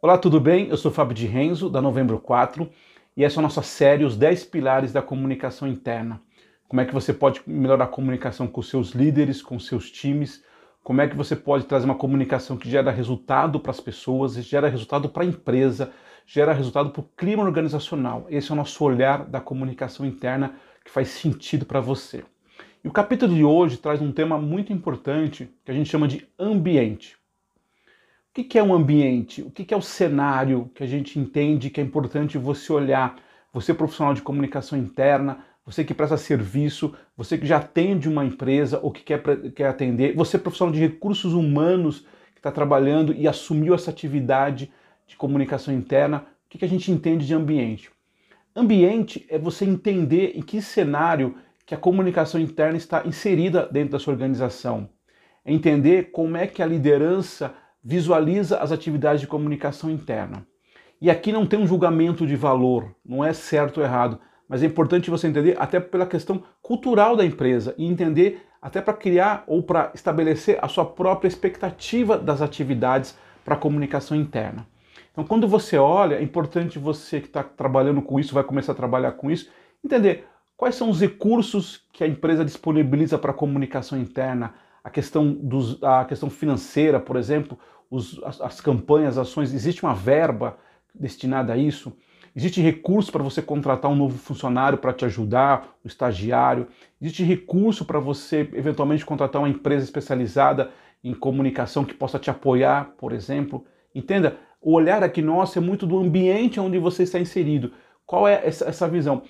Olá, tudo bem? Eu sou Fábio de Renzo, da Novembro 4, e essa é a nossa série Os 10 Pilares da Comunicação Interna. Como é que você pode melhorar a comunicação com seus líderes, com seus times, como é que você pode trazer uma comunicação que gera resultado para as pessoas, gera resultado para a empresa, gera resultado para o clima organizacional. Esse é o nosso olhar da comunicação interna que faz sentido para você. E o capítulo de hoje traz um tema muito importante que a gente chama de ambiente. O que é um ambiente? O que é o cenário que a gente entende que é importante você olhar? Você, profissional de comunicação interna, você que presta serviço, você que já atende uma empresa ou que quer, quer atender, você, profissional de recursos humanos que está trabalhando e assumiu essa atividade de comunicação interna, o que a gente entende de ambiente? Ambiente é você entender em que cenário que a comunicação interna está inserida dentro da sua organização. É entender como é que a liderança visualiza as atividades de comunicação interna. E aqui não tem um julgamento de valor, não é certo ou errado, mas é importante você entender até pela questão cultural da empresa e entender até para criar ou para estabelecer a sua própria expectativa das atividades para a comunicação interna. Então, quando você olha, é importante você que está trabalhando com isso, vai começar a trabalhar com isso, entender quais são os recursos que a empresa disponibiliza para a comunicação interna, a questão, dos, a questão financeira, por exemplo, os, as, as campanhas, as ações, existe uma verba destinada a isso? Existe recurso para você contratar um novo funcionário para te ajudar, um estagiário? Existe recurso para você eventualmente contratar uma empresa especializada em comunicação que possa te apoiar, por exemplo? Entenda, o olhar aqui nosso é muito do ambiente onde você está inserido. Qual é essa, essa visão?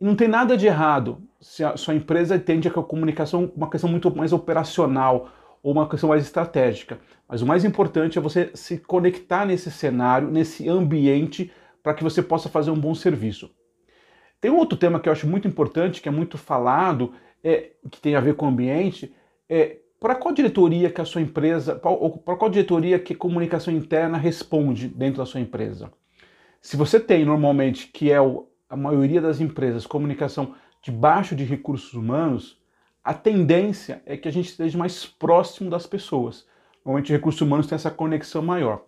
Não tem nada de errado se a sua empresa entende que a comunicação é uma questão muito mais operacional ou uma questão mais estratégica. Mas o mais importante é você se conectar nesse cenário, nesse ambiente, para que você possa fazer um bom serviço. Tem um outro tema que eu acho muito importante, que é muito falado, é, que tem a ver com o ambiente, é para qual diretoria que a sua empresa, ou para qual diretoria que comunicação interna responde dentro da sua empresa? Se você tem normalmente, que é o, a maioria das empresas, comunicação debaixo de recursos humanos, a tendência é que a gente esteja mais próximo das pessoas. Normalmente, recursos humanos tem essa conexão maior.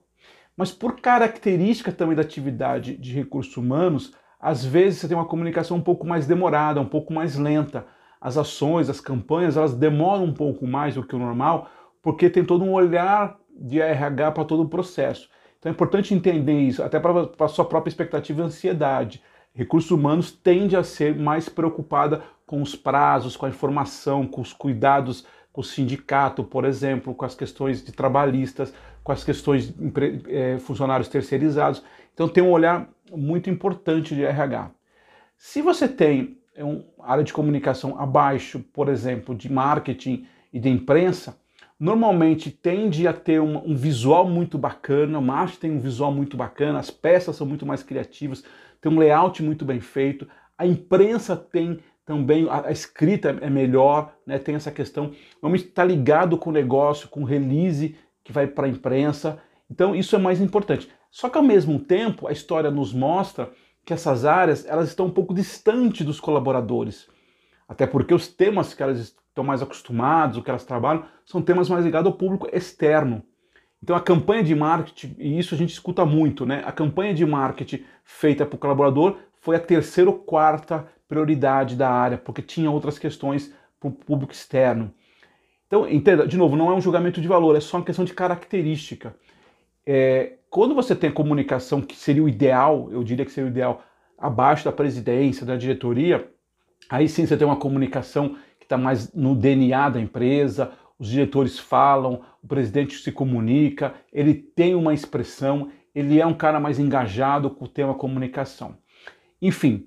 Mas por característica também da atividade de recursos humanos, às vezes você tem uma comunicação um pouco mais demorada, um pouco mais lenta as ações, as campanhas, elas demoram um pouco mais do que o normal, porque tem todo um olhar de RH para todo o processo. Então é importante entender isso, até para a sua própria expectativa e ansiedade. Recursos humanos tende a ser mais preocupada com os prazos, com a informação, com os cuidados com o sindicato, por exemplo, com as questões de trabalhistas, com as questões de é, funcionários terceirizados. Então tem um olhar muito importante de RH. Se você tem é uma área de comunicação abaixo, por exemplo, de marketing e de imprensa, normalmente tende a ter um, um visual muito bacana, o marketing tem um visual muito bacana, as peças são muito mais criativas, tem um layout muito bem feito, a imprensa tem também, a, a escrita é melhor, né, tem essa questão, normalmente está ligado com o negócio, com o release que vai para a imprensa, então isso é mais importante. Só que ao mesmo tempo a história nos mostra que essas áreas elas estão um pouco distantes dos colaboradores. Até porque os temas que elas estão mais acostumados, o que elas trabalham, são temas mais ligados ao público externo. Então a campanha de marketing, e isso a gente escuta muito, né? A campanha de marketing feita para o colaborador foi a terceira ou quarta prioridade da área, porque tinha outras questões para o público externo. Então, entenda, de novo, não é um julgamento de valor, é só uma questão de característica. É, quando você tem a comunicação que seria o ideal, eu diria que seria o ideal, abaixo da presidência, da diretoria, aí sim você tem uma comunicação que está mais no DNA da empresa, os diretores falam, o presidente se comunica, ele tem uma expressão, ele é um cara mais engajado com o tema comunicação. Enfim,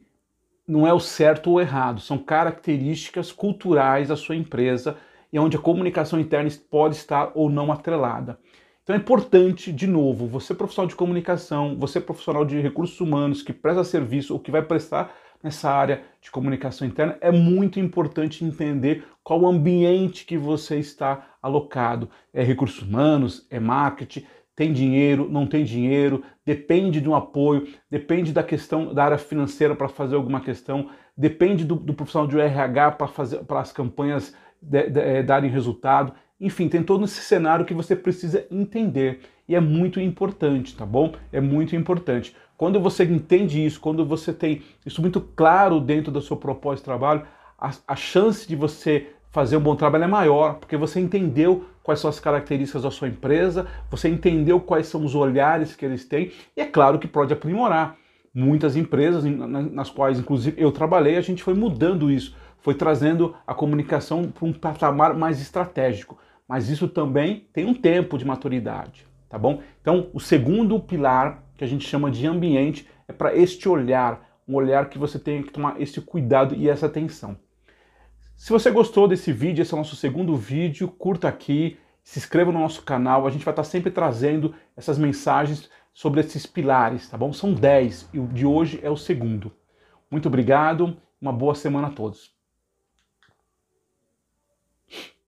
não é o certo ou errado, são características culturais da sua empresa e onde a comunicação interna pode estar ou não atrelada. Então é importante, de novo, você profissional de comunicação, você profissional de recursos humanos que presta serviço ou que vai prestar nessa área de comunicação interna, é muito importante entender qual o ambiente que você está alocado. É recursos humanos, é marketing, tem dinheiro, não tem dinheiro, depende de um apoio, depende da questão da área financeira para fazer alguma questão, depende do, do profissional de RH para fazer para as campanhas de, de, de, darem resultado. Enfim, tem todo esse cenário que você precisa entender e é muito importante, tá bom? É muito importante. Quando você entende isso, quando você tem isso muito claro dentro do seu propósito de trabalho, a, a chance de você fazer um bom trabalho é maior, porque você entendeu quais são as características da sua empresa, você entendeu quais são os olhares que eles têm, e é claro que pode aprimorar. Muitas empresas, nas quais inclusive eu trabalhei, a gente foi mudando isso, foi trazendo a comunicação para um patamar mais estratégico. Mas isso também tem um tempo de maturidade, tá bom? Então, o segundo pilar que a gente chama de ambiente é para este olhar, um olhar que você tem que tomar esse cuidado e essa atenção. Se você gostou desse vídeo, esse é o nosso segundo vídeo, curta aqui, se inscreva no nosso canal, a gente vai estar sempre trazendo essas mensagens sobre esses pilares, tá bom? São 10 e o de hoje é o segundo. Muito obrigado, uma boa semana a todos.